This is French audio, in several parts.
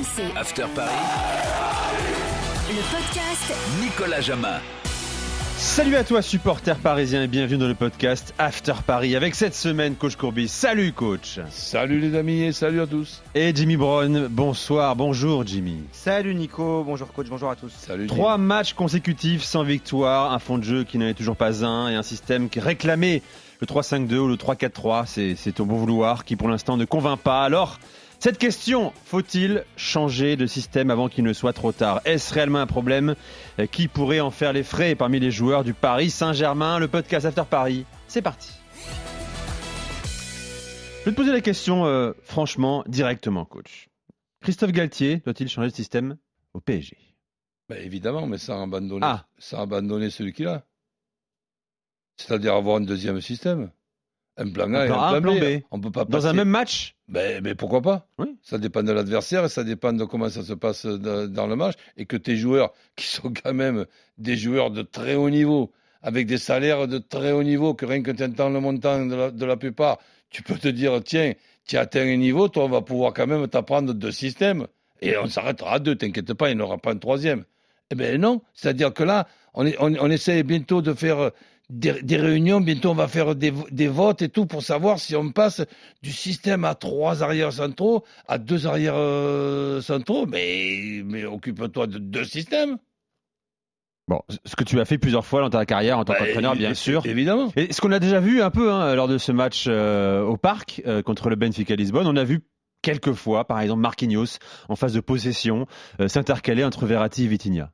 RMC. After Paris. Le podcast Nicolas Jamin. Salut à toi supporter parisien et bienvenue dans le podcast After Paris avec cette semaine coach Courbis. Salut coach Salut les amis et salut à tous. Et Jimmy Brown, bonsoir, bonjour Jimmy. Salut Nico, bonjour coach, bonjour à tous. Salut. Trois matchs consécutifs sans victoire, un fond de jeu qui n'en est toujours pas un et un système qui réclamait le 3-5-2 ou le 3-4-3, c'est, c'est au bon vouloir qui pour l'instant ne convainc pas. Alors, cette question, faut-il changer de système avant qu'il ne soit trop tard? Est-ce réellement un problème Euh, Qui pourrait en faire les frais? Parmi les joueurs du Paris Saint-Germain Le podcast After Paris, c'est parti. Je vais te poser la question euh, franchement, directement coach. Christophe Galtier doit-il changer de système au PSG Bah, évidemment, mais sans abandonner, Ah. sans abandonner celui qu'il a. C'est-à-dire avoir un deuxième système. Un plan A Un et plan un A, plan un B. plan B. On peut pas Dans un même match? Ben, mais pourquoi pas? Oui. Ça dépend de l'adversaire et ça dépend de comment ça se passe dans le match. Et que tes joueurs, qui sont quand même des joueurs de très haut niveau, avec des salaires de très haut niveau, que rien que tu entends le montant de la, de la plupart, tu peux te dire, tiens, tu as atteint un niveau, toi, on va pouvoir quand même t'apprendre deux systèmes. Et on s'arrêtera à deux, t'inquiète pas, il n'y aura pas un troisième. Eh bien non, c'est-à-dire que là, on, est, on, on essaie bientôt de faire des, des réunions, bientôt on va faire des, vo- des votes et tout pour savoir si on passe du système à trois arrières centraux à deux arrières euh, centraux. Mais, mais occupe-toi de deux systèmes. Bon, ce que tu as fait plusieurs fois dans ta carrière en tant Bah, qu'entraîneur, bien sûr. Évidemment. Et ce qu'on a déjà vu un peu hein, lors de ce match euh, au parc euh, contre le Benfica Lisbonne, on a vu quelques fois, par exemple Marquinhos en phase de possession, euh, s'intercaler entre Verratti et Vitinha.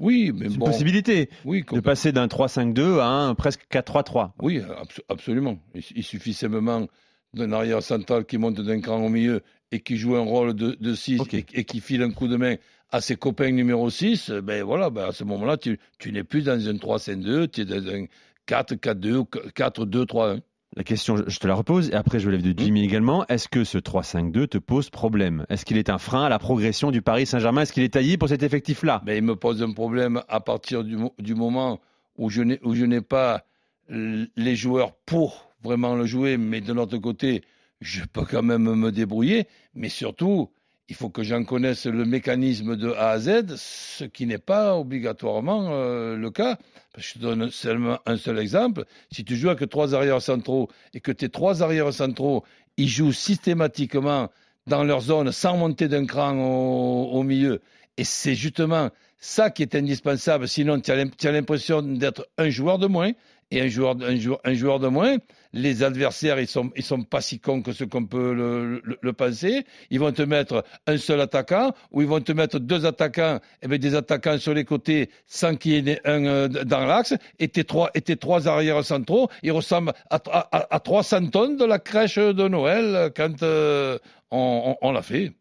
Oui, mais C'est une bon. possibilité Oui, de passer d'un 3-5-2 à un presque 4-3-3. Oui, abso- absolument. Il, il suffit simplement d'un arrière central qui monte d'un cran au milieu et qui joue un rôle de 6 Ok. et, et qui file un coup de main à ses copains numéro 6. Ben voilà, ben à ce moment-là, tu, tu n'es plus dans un 3-5-2, tu es dans un 4-4-2 ou 4-2-3-1. La question, je- te la repose, et après je lève de Jimmy également. Est-ce que ce 3-5-2 te pose problème? Est-ce qu'il est un frein à la progression du Paris Saint-Germain? Est-ce qu'il est taillé pour cet effectif-là? Mais il me pose un problème à partir du, du moment où je n'ai où je n'ai pas les joueurs pour vraiment le jouer, mais de l'autre côté, je peux quand même me débrouiller. Mais surtout, il faut que j'en connaisse le mécanisme de A à Z, ce qui n'est pas obligatoirement euh, le cas. Je te donne seulement un seul exemple. Si tu joues avec trois arrières centraux et que tes trois arrières centraux, ils jouent systématiquement dans leur zone sans monter d'un cran au, au milieu, et c'est justement ça qui est indispensable. Sinon, tu as l'impression d'être un joueur de moins. Et un joueur, un, joueur, un joueur de moins, les adversaires, ils sont, ils sont pas si cons que ce qu'on peut le, penser. Ils vont te mettre un seul attaquant ou ils vont te mettre deux attaquants, et bien des attaquants sur les côtés sans qu'il y en ait un euh, dans l'axe. Et tes trois, trois arrières centraux, ils ressemblent à, à, à 300 tonnes de la crèche de Noël quand euh, on l'a fait.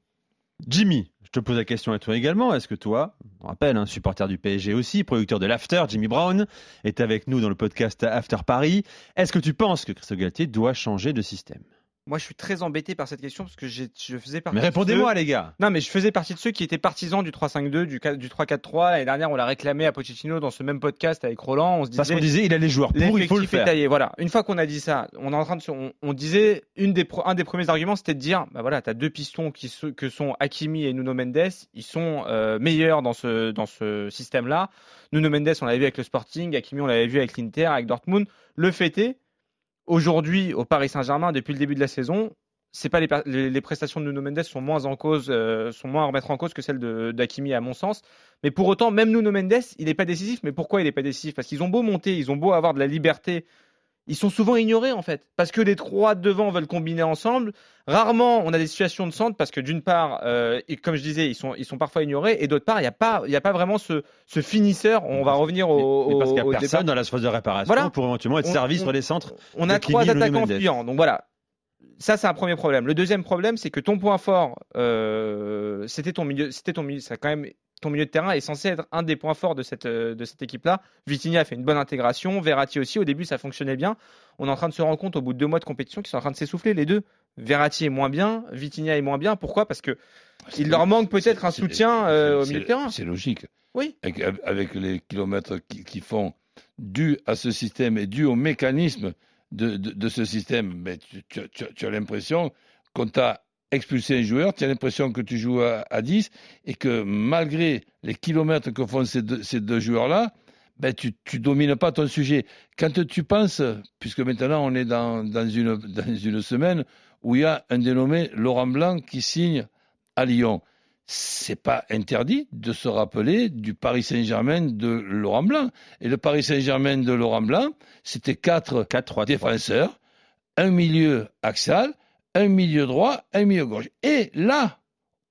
Jimmy, je te pose la question à toi également. Est-ce que toi, on rappelle, un supporter du PSG aussi, producteur de l'After, Jimmy Brown, est avec nous dans le podcast After Paris. Est-ce que tu penses que Christophe Galtier doit changer de système? Moi je suis très embêté par cette question parce que je faisais partie Mais de répondez-moi, ceux- les gars. Non mais je faisais partie de ceux qui étaient partisans du 3-5-2, du, 4 du 3-4-3. L'année dernière on l'a réclamé à Pochettino dans ce même podcast avec Roland. On se Parce qu'on disait disait, il a les joueurs pour, il faut le faire. taillé. Voilà. Une fois qu'on a dit ça, on est en train de, on, on disait une des pro- un des premiers arguments c'était de dire bah voilà t'as deux pistons qui se- que sont Hakimi et Nuno Mendes, ils sont euh, meilleurs dans ce dans ce système là. Nuno Mendes on l'avait vu avec le Sporting, Hakimi on l'avait vu avec l'Inter, avec Dortmund. Le fait est aujourd'hui au Paris Saint-Germain depuis le début de la saison c'est pas les, prestations de Nuno Mendes sont moins euh, sont moins à remettre en cause que celles de d'Hakimi à mon sens. Mais pour autant, même Nuno Mendes, il n'est pas décisif. Mais pourquoi il n'est pas décisif? Parce qu'ils ont beau monter, ils ont beau avoir de la liberté, ils sont souvent ignorés en fait. Parce que les trois devant veulent combiner ensemble. Rarement, on a des situations de centre parce que d'une part, euh, et comme je disais, ils sont, ils sont parfois ignorés, et d'autre part, il n'y a pas, y a pas vraiment ce, ce finisseur. On va revenir au, Mais parce qu'il n'y a personne départ. dans la phase de réparation Voilà. pour éventuellement être On- servi on- sur les centres. On a trois attaquants fuyants. Donc voilà. Ça, c'est un premier problème. Le deuxième problème, c'est que ton point fort, euh, c'était ton milieu, c'était ton milieu, ça quand même, ton milieu de terrain est censé être un des points forts de cette, euh, de cette équipe-là. Vitinha a fait une bonne intégration, Verratti aussi. Au début, ça fonctionnait bien. On est en train de se rendre compte au bout de deux mois de compétition qu'ils sont en train de s'essouffler les deux. Verratti est moins bien, Vitinha est moins bien. Pourquoi? Parce que il leur manque peut-être un soutien euh, au milieu de terrain. C'est logique. Oui. Avec, avec les kilomètres qui, qui font dû à ce système et dû au mécanisme de, de, de ce système, mais tu, tu- tu- tu as l'impression qu'on t'a expulser un joueur, tu as l'impression que tu joues à, à 10 et que malgré les kilomètres que font ces deux, joueurs-là, ben, tu ne domines pas ton sujet. Quand tu penses, puisque maintenant on est dans, dans, une, dans une semaine où il y a un dénommé Laurent Blanc qui signe à Lyon, c'est pas interdit de se rappeler du Paris Saint-Germain de Laurent Blanc. Et le Paris Saint-Germain de Laurent Blanc, c'était quatre, quatre défenseurs, un milieu axial, un milieu droit, un milieu gauche. Et là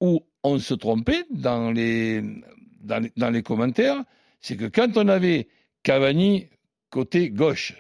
où on se trompait dans les, dans les, dans les commentaires, c'est que quand on avait Cavani côté gauche,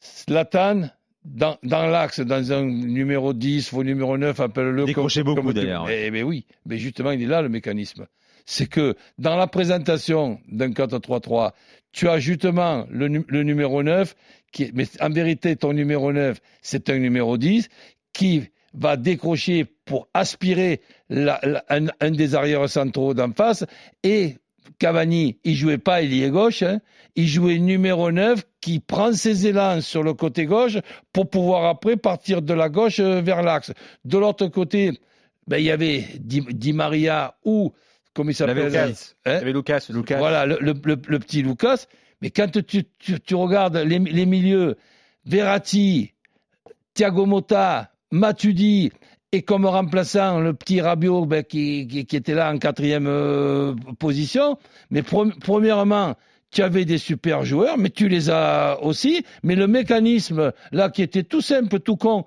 Slatan dans, dans l'axe, dans un numéro 10 ou numéro 9, appelle-le Décroché comme, beaucoup d'ailleurs. Eh, bien oui, mais justement, il est là le mécanisme. C'est que dans la présentation d'un 4-3-3, tu as justement le, le numéro 9, qui, mais en vérité, ton numéro 9, c'est un numéro 10 qui va décrocher pour aspirer la, la, un, un, des arrières centraux d'en face et Cavani, il jouait pas ailier gauche, hein, il jouait numéro 9 qui prend ses élans sur le côté gauche pour pouvoir après partir de la gauche vers l'axe. De l'autre côté, ben, il y avait Di, Di Maria ou, comme il s'appelle Lucas. Hein il y avait Lucas, Lucas. Voilà, le, le, le, le, petit Lucas. Mais quand tu, tu, tu regardes les, les, milieux, Verratti, Thiago Motta, Matuidi, et comme remplaçant le petit Rabiot ben, qui, était là en quatrième euh, position. Mais pre premièrement, tu avais des super joueurs, mais tu les as aussi. Mais le mécanisme là qui était tout simple, tout con,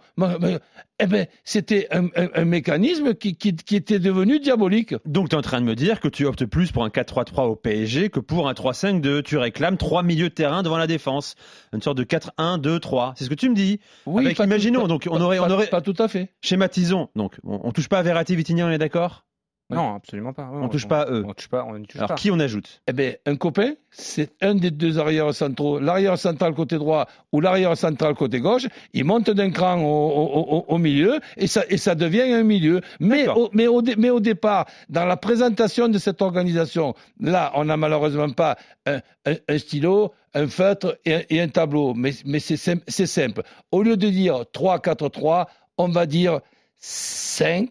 eh ben c'était un, un, un, mécanisme qui, qui, qui, était devenu diabolique. Donc tu es en train de me dire que tu optes plus pour un 4-3-3 au PSG que pour un 3-5-2. Tu réclames trois milieux de terrain devant la défense, une sorte de 4-1-2-3. C'est ce que tu me dis. Oui, Avec, imaginons, tout, donc on aurait, pas, on aurait, pas tout à fait. Schématisons. Donc on, on touche pas à Verratti, Vitinha, on est d'accord? Non, absolument pas. Ouais, on, on, touche pas à eux. On touche pas, on touche Alors pas. qui on ajoute? Eh bien, un copain, c'est un des deux arrières centraux, l'arrière central côté droit ou l'arrière central côté gauche. Il monte d'un cran au, au, au, au, milieu et ça, et ça devient un milieu. Mais au, mais, au, mais au départ, dans la présentation de cette organisation, là, on n'a malheureusement pas un, un, un, stylo, un feutre et un, et un tableau. Mais, mais c'est simple, simple. Au lieu de dire 3-4-3, on va dire 5,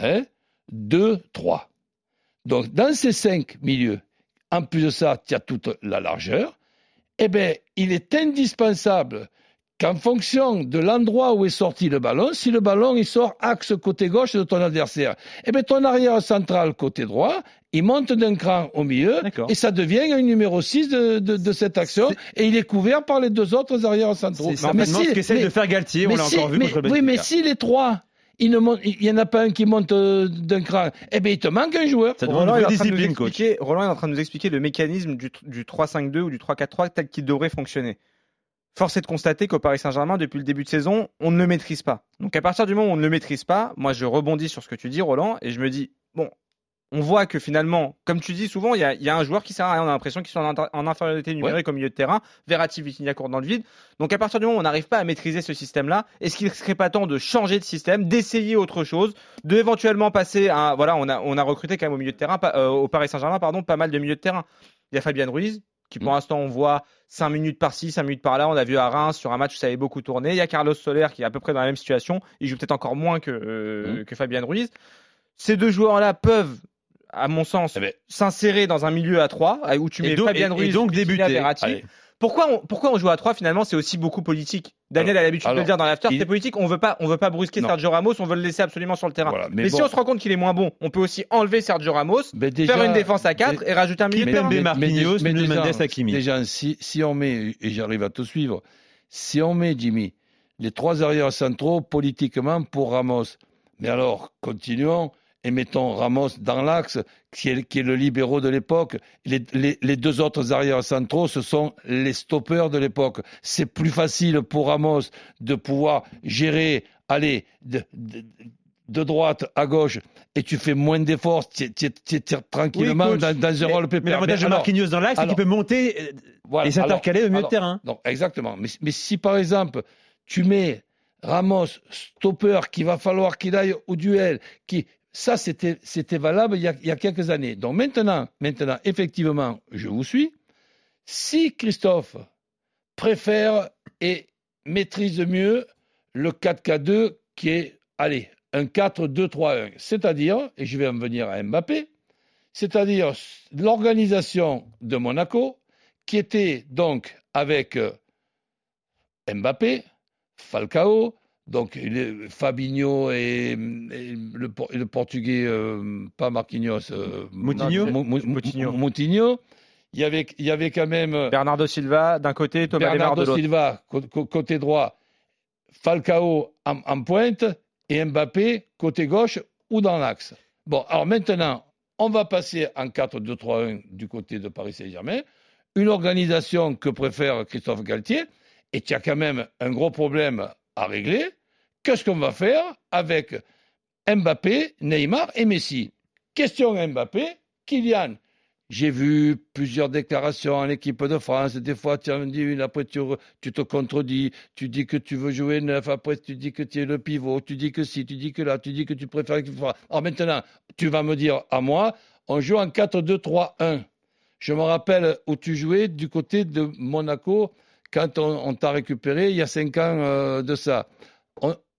hein? 2, 3. Donc, dans ces cinq milieux, en plus de ça, tu as toute la largeur, eh bien, il est indispensable qu'en fonction de l'endroit où est sorti le ballon, si le ballon il sort axe côté gauche de ton adversaire, eh bien, ton arrière central côté droit, il monte d'un cran au milieu et ça devient un numéro 6 de, de, de cette action. Et il est couvert par les deux autres arrières centraux. C'est mais si, ce qu'essaie de faire Galtier, on l'a si, encore vu mais, Oui, mais si les trois il n'y en a pas un qui monte euh, d'un cran, eh bien, il te manque un joueur. Ça Roland, une est en train de nous discipline, coach. expliquer, Roland est en train de nous expliquer le mécanisme du, du 3-5-2 ou du 3-4-3 tel qu'il devrait fonctionner. Force est de constater qu'au Paris Saint-Germain, depuis le début de saison, on ne le maîtrise pas. Donc à partir du moment où on ne le maîtrise pas, moi je rebondis sur ce que tu dis, Roland, et je me dis, bon, on voit que finalement, comme tu dis souvent, il y a, y a, un joueur qui sert à rien. On a l'impression qu'ils sont en, en, infériorité numérique ouais. au milieu de terrain. Verratti, Vitinha court dans le vide. Donc à partir du moment où on n'arrive pas à maîtriser ce système-là, est-ce qu'il ne serait pas temps de changer de système, d'essayer autre chose, de éventuellement passer à voilà, on a on a recruté quand même au milieu de terrain, pas, euh, au Paris Saint-Germain, pardon, pas mal de milieux de terrain. Il y a Fabien Ruiz qui pour mmh. l'instant on voit 5 minutes par-ci, 5 minutes par-là. On a vu à Reims sur un match où ça avait beaucoup tourné. Il y a Carlos Soler qui est à peu près dans la même situation. Il joue peut-être encore moins que, euh, mmh. que Fabien Ruiz. Ces deux joueurs-là peuvent à mon sens, eh ben, s'insérer dans un milieu à 3 où tu mets donc, Fabien Ruiz et donc débuter. Pourquoi on, pourquoi on joue à 3 finalement C'est aussi beaucoup politique. Daniel a l'habitude de le dire dans l'after, c'est politique. On veut pas, on veut pas brusquer non. Sergio Ramos, on veut le laisser absolument sur le terrain. Voilà, mais, mais bon. si on se rend compte qu'il est moins bon, on peut aussi enlever Sergio Ramos, déjà, faire une défense à 4 et rajouter un milieu de terrain. Mais, Marquinhos, mais, mais déjà, déjà si, si on met, et j'arrive à te suivre, si on met Jimmy, les trois arrières centraux politiquement pour Ramos, mais alors continuons et mettons Ramos dans l'axe, qui est, qui est, le libéraux de l'époque. Les, les, les, deux autres arrières centraux, ce sont les stoppeurs de l'époque. C'est plus facile pour Ramos de pouvoir gérer, allez, de, de, de droite à gauche, et tu fais moins d'efforts, tu tranquillement oui, dans, dans, un rôle pépère. Mais l'avantage de Marquinhos dans l'axe, c'est qu'il peut monter voilà, et s'intercaler au milieu alors, de terrain. Non, exactement. Mais, mais si par exemple, tu mets Ramos, stopper, qu'il va falloir qu'il aille au duel, qui ça, c'était, valable il y, a, il y, a, quelques années. Donc maintenant, maintenant, effectivement, je vous suis. Si Christophe préfère et maîtrise mieux le 4K2 qui est, allez, un 4-2-3-1. C'est-à-dire, et je vais en venir à Mbappé, c'est-à-dire l'organisation de Monaco qui était donc avec euh, Mbappé, Falcao, donc Fabinho et, le, le, Portugais, euh, pas Marquinhos, euh, Moutinho. Moutinho. Moutinho. Il y, avait, il y avait quand même Bernardo Silva d'un côté, Thomas Bernardo de. Silva côté droit, Falcao en, en, pointe et Mbappé côté gauche ou dans l'axe. Bon, alors maintenant, on va passer en 4-2-3-1 du côté de Paris Saint-Germain, une organisation que préfère Christophe Galtier, et tu as quand même un gros problème à régler. Qu'est-ce qu'on va faire avec Mbappé, Neymar et Messi? Question Mbappé, Kylian, j'ai vu plusieurs déclarations en équipe de France. Des fois, tu en dis une, après tu, tu, te contredis. Tu dis que tu veux jouer neuf, après tu dis que tu es le pivot. Tu dis que si, tu dis que là, tu dis que tu préfères l'équipe de France. Alors maintenant, tu vas me dire à moi, on joue en 4-2-3-1. Je me rappelle où tu jouais du côté de Monaco quand on, t'a récupéré il y a cinq ans euh, de ça.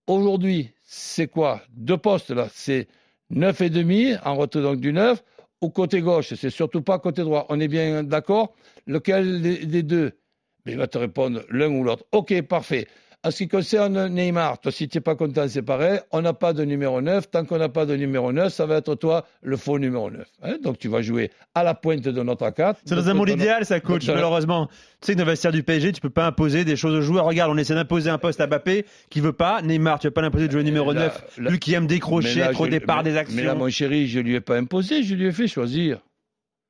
Aujourd'hui, c'est quoi Deux postes là, c'est neuf et demi en retrait donc du neuf au côté gauche, c'est surtout pas côté droit. On est bien d'accord Lequel des deux? Mais il va te répondre l'un ou l'autre. Ok, parfait. En ce qui concerne Neymar, toi, si tu n'es pas content, c'est pareil. On n'a pas de numéro 9. Tant qu'on n'a pas de numéro 9, ça va être toi le faux numéro 9. Hein. Donc, tu vas jouer à la pointe de notre 4. C'est dans un monde idéal, ça, coach. Malheureusement, tu sais que dans le vestiaire du PSG, tu peux pas imposer des choses aux joueurs. Regarde, on essaie d'imposer un poste à Mbappé qui veut pas. Neymar, tu vas pas l'imposer de jouer numéro 9. lui qui aime décrocher, trop départ des actions. Mais là, mon chéri, je lui ai pas imposé, je lui ai fait choisir.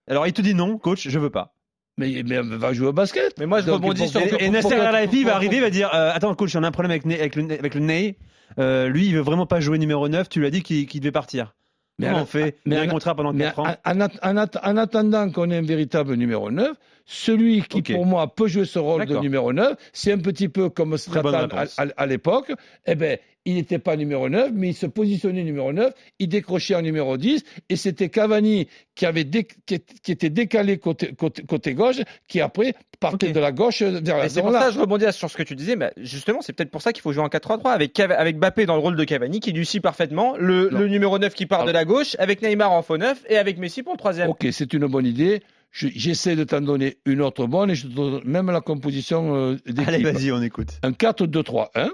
Alors, il te dit non, coach, je veux pas. Mais, mais va jouer au basket. Mais moi, je rebondis sur. Et, et Nasser Al-Khelaifi va arriver, va dire euh, Attends, coach, on a un problème avec, avec le, avec le nez. Euh, lui, il veut vraiment pas jouer numéro 9. Tu lui as dit qu'il devait partir. Mais Comment on fait? mais un contrat pendant 4 ans en, en, attendant qu'on ait un véritable numéro 9, celui qui, pour moi, peut jouer ce rôle de numéro 9, c'est un petit peu comme Stratan à, à, à l'époque. Eh ben, il n'était pas numéro 9, mais il se positionnait numéro 9, il décrochait en numéro 10, et c'était Cavani qui, avait qui, était décalé côté, côté, gauche, qui après partait de la gauche vers la C'est pour ça que je rebondis sur ce que tu disais, mais justement, c'est peut-être pour ça qu'il faut jouer en 4-3-3, avec, avec Bappé dans le rôle de Cavani, qui réussit parfaitement, le, numéro 9 qui part de la gauche, avec Neymar en faux 9, et avec Messi pour le troisième. Ok, c'est une bonne idée. J'essaie de t'en donner une autre bonne, et je te donne même la composition euh, d'équipe. Allez, vas-y, on écoute. Un 4-2-3-1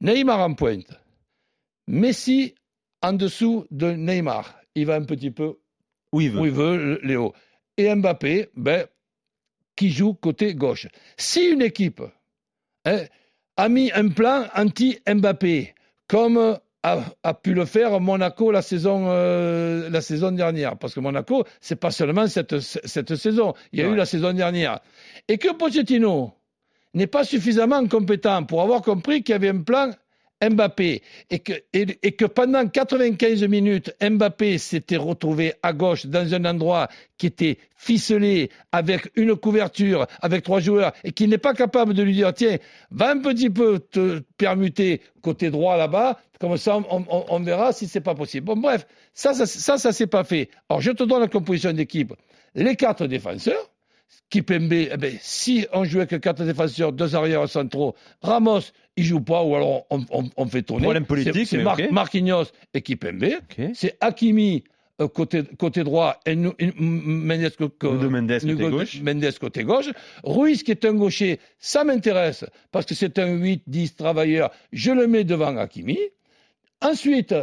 Neymar en pointe. Messi en dessous de Neymar. Il va un petit peu où il veut, Léo. Et Mbappé, ben, qui joue côté gauche. Si une équipe hein, a mis un plan anti-Mbappé, comme a, pu le faire Monaco la saison, euh, la saison dernière, parce que Monaco, c'est pas seulement cette, cette saison, il y a eu la saison dernière, et que Pochettino, n'est pas suffisamment compétent pour avoir compris qu'il y avait un plan Mbappé et que, et, que pendant 95 minutes, Mbappé s'était retrouvé à gauche dans un endroit qui était ficelé avec une couverture, avec trois joueurs et qui n'est pas capable de lui dire tiens, va un petit peu te permuter côté droit là-bas, comme ça on, verra si c'est pas possible. Bon bref, ça, ça, ça, ça s'est pas fait. Alors je te donne la composition d'équipe. Les quatre défenseurs, Kipembe, eh ben, si on jouait avec quatre défenseurs, deux arrières centraux, Ramos, il joue pas ou alors on, on, on fait tourner. Problème politique, c'est Mar Marquinhos et Kipembe. C'est Hakimi euh, côté, côté droit et Mendes, côté, Mendes côté gauche. Ruiz qui est un gaucher, ça m'intéresse parce que c'est un 8-10 travailleur. Je le mets devant Hakimi. Ensuite,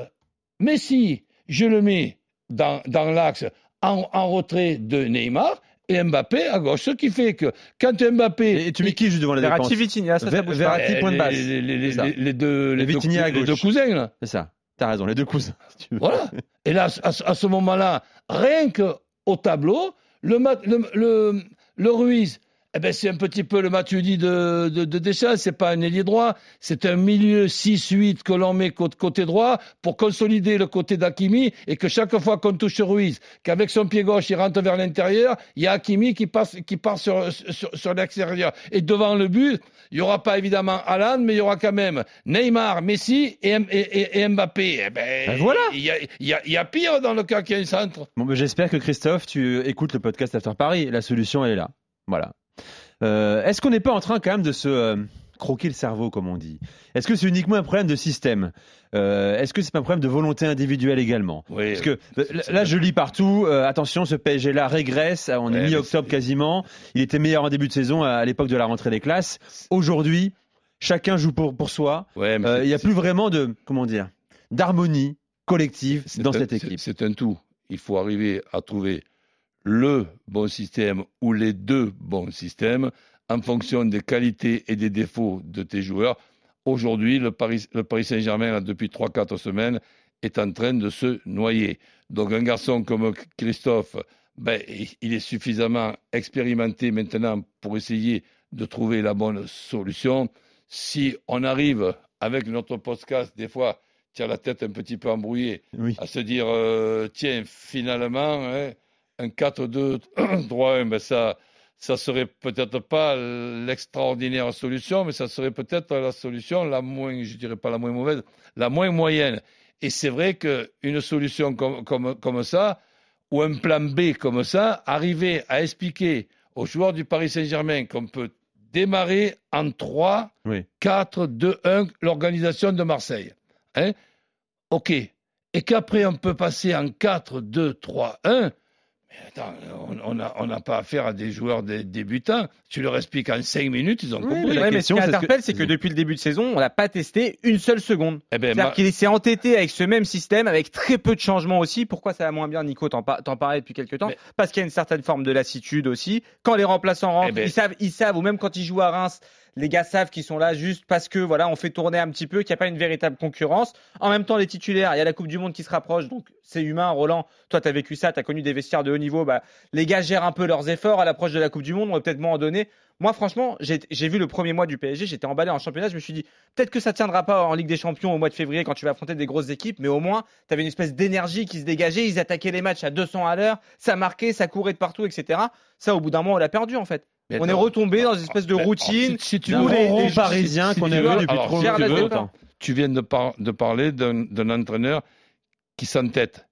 Messi, je le mets dans, dans l'axe en, en retrait de Neymar et Mbappé à gauche. Ce qui fait que quand Mbappé. Et tu mets qui juste devant la Verratti, Vitinha, ça, ça bouge Verratti, point de base. Les, les, les, les deux, les, deux, les deux cousins, là. C'est ça. T'as raison, les deux cousins. voilà. Et là, à, à ce moment-là, rien qu'au tableau, le, le, le, le Ruiz, eh ben, c'est un petit peu le Matuidi de, de, de Deschamps. C'est pas un ailier droit. C'est un milieu 6-8 que l'on met côté droit pour consolider le côté d'Akimi et que chaque fois qu'on touche Ruiz, qu'avec son pied gauche, il rentre vers l'intérieur, il y a Akimi qui passe, qui part sur, sur, sur l'extérieur. Et devant le but, il y aura pas évidemment Alan, mais il y aura quand même Neymar, Messi et, et, et Mbappé. Eh ben, ben voilà. Il y a, il y, a, il y a pire dans le cas qu'il y a un centre. Bon, ben, j'espère que Christophe, tu écoutes le podcast After Paris. La solution, elle est là. Voilà. Euh, est-ce qu'on n'est pas en train quand même de se, euh, croquer le cerveau, comme on dit? Est-ce que c'est uniquement un problème de système? Euh, Est-ce que c'est pas un problème de volonté individuelle également? Oui, Parce que là, je lis partout. attention, ce PSG-là régresse. On est Ouais, mi-octobre quasiment. Il était meilleur en début de saison à, à l'époque de la rentrée des classes. Aujourd'hui, chacun joue pour pour soi. ouais, Il n'y a plus vraiment de comment dire d'harmonie collective dans un- cette équipe. C'est un tout. Il faut arriver à trouver le bon système ou les deux bons systèmes en fonction des qualités et des défauts de tes joueurs. Aujourd'hui, le Paris, le Paris Saint-Germain, depuis 3-4 semaines, est en train de se noyer. Donc un garçon comme Christophe, ben, il- est suffisamment expérimenté maintenant pour essayer de trouver la bonne solution. Si on arrive avec notre podcast, des fois, as la tête un petit peu embrouillée, Oui. à se dire euh, tiens finalement hein, un 4-2-3-1 ben ça ça serait peut-être pas l'extraordinaire solution mais ça serait peut-être la solution la moins je dirais pas la moins mauvaise la moins moyenne et c'est vrai que une solution comme, comme, comme ça ou un plan B comme ça arriver à expliquer aux joueurs du Paris Saint-Germain qu'on peut démarrer en 3 Oui. 4 2 1 l'organisation de Marseille hein OK. Et qu'après, on peut passer en 4, 2, 3, 1. Mais attends, on n'a on pas affaire à des joueurs dé- débutants. Tu leur expliques en 5 minutes, ils ont compris. mais la Ouais, mais ce question, qui c'est ce que- interpelle, c'est que depuis le début de saison, on n'a pas testé une seule seconde. Eh ben, C'est-à-dire ma- qu'il s'est entêté avec ce même système, avec très peu de changements aussi. Pourquoi ça va moins bien, Nico T'en par- parlais depuis quelques temps? Mais- Parce qu'il y a une certaine forme de lassitude aussi. Quand les remplaçants rentrent, Eh ben- ils savent, ils savent, ou même quand ils jouent à Reims, les gars savent qu'ils sont là juste parce que voilà, on fait tourner un petit peu, qu'il n'y a pas une véritable concurrence. En même temps, les titulaires, il y a la Coupe du Monde qui se rapproche, donc c'est humain. Roland, toi, tu as vécu ça, tu as connu des vestiaires de haut niveau. Bah, les gars gèrent un peu leurs efforts à l'approche de la Coupe du Monde, on va peut-être moins en donner. Moi, franchement, j'ai vu le premier mois du PSG, j'étais emballé en championnat, je me suis dit, peut-être que ça tiendra pas en Ligue des Champions au mois de février quand tu vas affronter des grosses équipes, mais au moins, tu avais une espèce d'énergie qui se dégageait, ils attaquaient les matchs à 200 à l'heure, ça marquait, ça courait de partout, etc. Ça, au bout d'un moment, on l'a perdu, en fait. On est retombé dans une espèce de routine. si, tu veux, les- ronron les- parisien si qu'on a veux, vu depuis trop longtemps. tu viens de, par- de parler d'un entraîneur qui s'entête.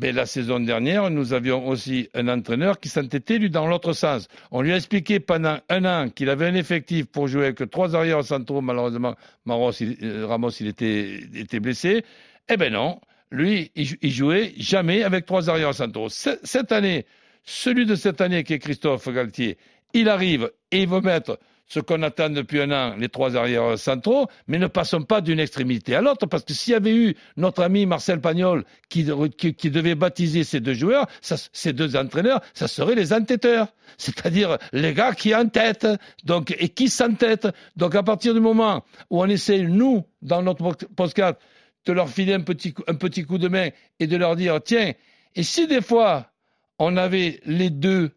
Mais la saison dernière, nous avions aussi un entraîneur qui s'entêtait, lui, dans l'autre sens. On lui a expliqué pendant un an qu'il avait un effectif pour jouer avec trois arrières centraux. Malheureusement, Maros, il- euh, Ramos, il était, était blessé. Eh ben non, lui, il, jou- il jouait jamais avec trois arrières centraux. Ce- Cette année, celui de cette année qui est Christophe Galtier, il arrive et il veut mettre ce qu'on attend depuis un an, les trois arrières centraux, mais ne passons pas d'une extrémité à l'autre, parce que s'il y avait eu notre ami Marcel Pagnol qui, devait baptiser ces deux joueurs, ces deux entraîneurs, ça serait les entêteurs, c'est-à-dire les gars qui entêtent, donc, et qui s'entêtent. Donc à partir du moment où on essaie, nous, dans notre podcast, de leur filer un petit coup de main et de leur dire, tiens, et si des fois on avait les deux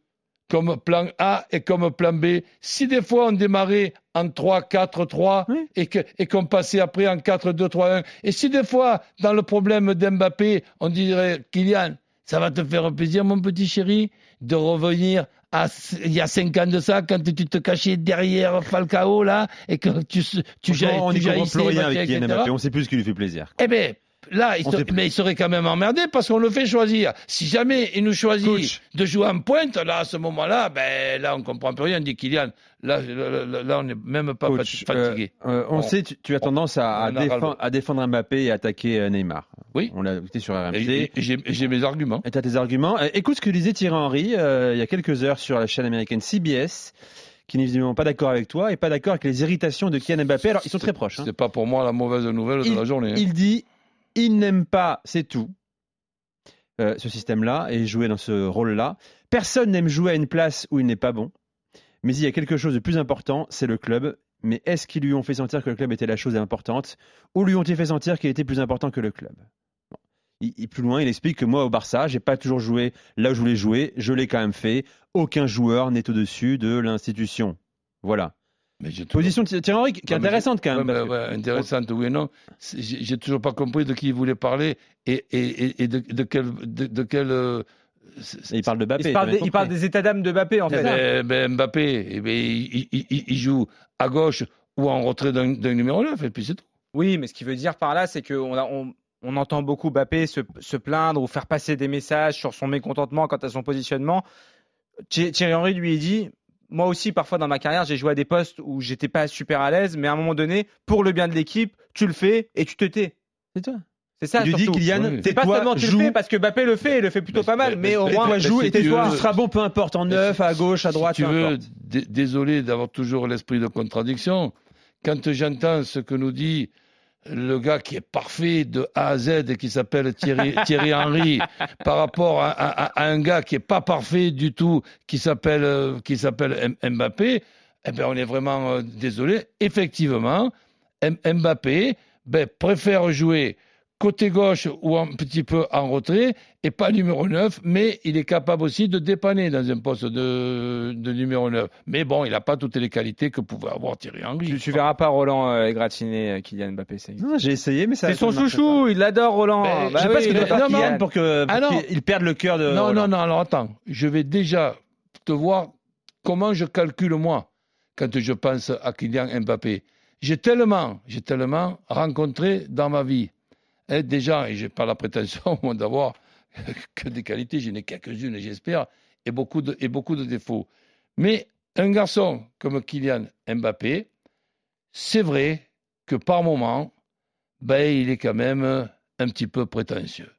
comme plan A et comme plan B. Si des fois on démarrait en 3-4-3 Oui. et que- et qu'on passait après en 4-2-3-1, et si des fois dans le problème d'Mbappé, on dirait Kylian, ça va te faire plaisir mon petit chéri de revenir à il y a cinq ans de ça quand tu te cachais derrière Falcao là et que tu se- tu Franchement, on tu n'y comprend plus rien avec Kylian. Mbappé. On sait plus ce qui lui fait plaisir. Eh bien, là, il mais il serait quand même emmerdé parce qu'on le fait choisir. Si jamais il nous choisit Coach. de jouer en pointe, là, à ce moment-là, ben, là, on comprend plus rien, dit Kylian. Là, là, on n'est même pas Coach, fatigué. euh, euh, on sait, tu, tu as tendance à, défendre, ras-le-bol. à défendre Mbappé et attaquer euh, Neymar. Oui. On l'a écouté sur RMC. J'ai mes arguments. Et tu as tes arguments. Écoute ce que disait Thierry Henry euh, il y a quelques heures sur la chaîne américaine CBS, qui n'est visiblement pas d'accord avec toi et pas d'accord avec les irritations de Kylian Mbappé. Alors, ils sont très proches. hein. C'est pas pour moi la mauvaise nouvelle de la journée. hein. Il dit il n'aime pas, c'est tout, euh, ce système-là et jouer dans ce rôle-là. Personne n'aime jouer à une place où il n'est pas bon. Mais il y a quelque chose de plus important, c'est le club. Mais est-ce qu'ils lui ont fait sentir que le club était la chose importante? Ou lui ont-ils fait sentir qu'il était plus important que le club? Plus loin, il explique que moi au Barça, j'ai pas toujours joué là où je voulais jouer, je l'ai quand même fait. Aucun joueur n'est au-dessus de l'institution. Voilà. Mais j'ai toujours- Position de Thierry Henry qui est intéressante quand même. que- ouais, intéressante, oui et non. J'ai toujours pas compris de qui il voulait parler et, et, et- de, de quel. De, de quel euh, il parle de Mbappé. Il, parle des, bien il parle compris. des états d'âme de Mbappé, en fait. Ben, ben, Mbappé, eh ben, il, il- il- il joue à gauche ou en retrait d'un d'un numéro 9, et puis c'est tout. Oui, mais ce qu'il veut dire par là, c'est qu'on a- on, on entend beaucoup Mbappé se, se plaindre ou faire passer des messages sur son mécontentement quant à son positionnement. Thi- Thierry Henry lui dit moi aussi, parfois dans ma carrière, j'ai joué à des postes où j'étais pas super à l'aise, mais à un moment donné, pour le bien de l'équipe, tu le fais et tu te tais. C'est toi. C'est ça. Tu dis. Kylian, Oui. C'est pas seulement tu le fais parce que Mbappé le fait et le fait plutôt Mais- pas mal, mais- mais au mais- moins joue si et tu tais-toi. veux- Tu seras bon, peu importe, en neuf, à gauche, à droite. si tu peu veux, désolé d'avoir toujours l'esprit de contradiction. Quand j'entends ce que nous dit le gars qui est parfait de A à Z et qui s'appelle Thierry, Thierry Henry par rapport à, à- à un gars qui est pas parfait du tout qui s'appelle euh, qui s'appelle Mbappé, eh ben on est vraiment euh, désolé. Effectivement, M- Mbappé ben, préfère jouer côté gauche ou un petit peu en retrait et pas numéro 9, mais il est capable aussi de dépanner dans un poste de, de numéro 9. Mais bon, il n'a pas toutes les qualités que pouvait avoir Thierry Henry. tu, tu verras pas Roland euh, égratigner euh, Kylian Mbappé. J'ai essayé, mais ça. c'est son chouchou, il l'adore Roland. Mais Bah Je sais pas ce que doit faire adore Kylian pour que Ah il perde le cœur de. Non, Roland. non, non, alors attends, je vais déjà te voir comment je calcule moi quand je pense à Kylian Mbappé. J'ai tellement, j'ai tellement rencontré dans ma vie des gens, et j'ai pas la prétention d'avoir que des qualités, j'en ai quelques-unes, j'espère, et beaucoup, de, et beaucoup de défauts. Mais un garçon comme Kylian Mbappé, c'est vrai que par moment, ben, il est quand même un petit peu prétentieux.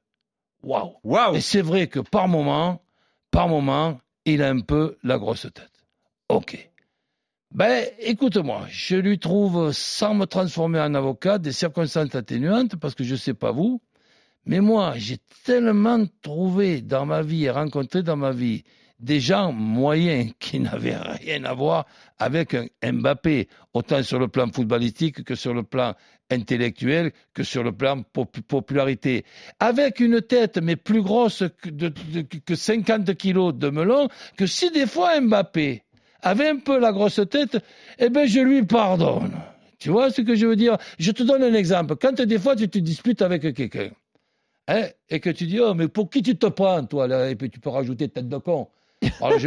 Waouh! Waouh. Et c'est vrai que par moment, par moment, il a un peu la grosse tête. Ok. Ben, écoute-moi, je lui trouve, sans me transformer en avocat, des circonstances atténuantes, parce que je sais pas vous, mais moi, j'ai tellement trouvé dans ma vie et rencontré dans ma vie des gens moyens qui n'avaient rien à voir avec un Mbappé, autant sur le plan footballistique que sur le plan intellectuel, que sur le plan pop- popularité. Avec une tête, mais plus grosse que, que 50 kilos de melon, que si des fois Mbappé avait un peu la grosse tête, eh ben je lui pardonne. Tu vois ce que je veux dire? Je te donne un exemple. Quand des fois tu te disputes avec quelqu'un, hein, et que tu dis, oh, mais pour qui tu te prends, toi, là, et puis tu peux rajouter tête de con. Alors.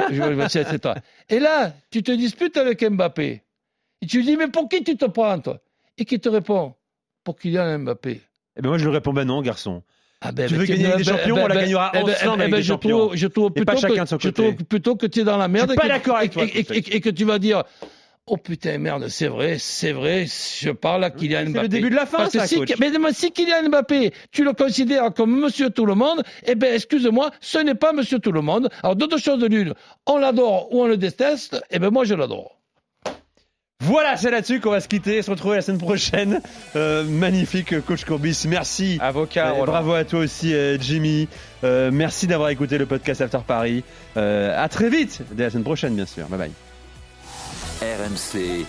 Et là, tu te disputes avec Mbappé. Et tu lui dis, mais pour qui tu te prends, toi? Et qui te répond Pour Kylian Mbappé. Eh ben moi je lui réponds ben non, garçon. Ah ben, Tu ben, veux gagner des ben, champions, on la ben, gagnera eh ensemble eh avec des je champions. trouve, je trouve Et pas plutôt, chacun de son que, je côté. trouve plutôt que tu es dans la merde. Je suis et pas que- d'accord avec toi, Et, que tu vas dire, oh putain, merde, c'est vrai, c'est vrai, je parle à Kylian C'est Mbappé. le début de la fin, Parce ça, si, coach. mais, mais si Kylian Mbappé, tu le considères comme monsieur tout le monde, eh ben, excuse-moi, ce n'est pas monsieur tout le monde. Alors, deux choses de l'une, on l'adore ou on le déteste, eh ben, moi, je l'adore. Voilà, c'est là-dessus qu'on va se quitter, se retrouver la semaine prochaine. Euh, magnifique, coach Courbis. Merci. Avocat, Euh, bravo à toi aussi, euh, Jimmy. Euh, merci d'avoir écouté le podcast After Paris. Euh, à très vite, dès la semaine prochaine, bien sûr. Bye bye. RMC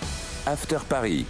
After Paris.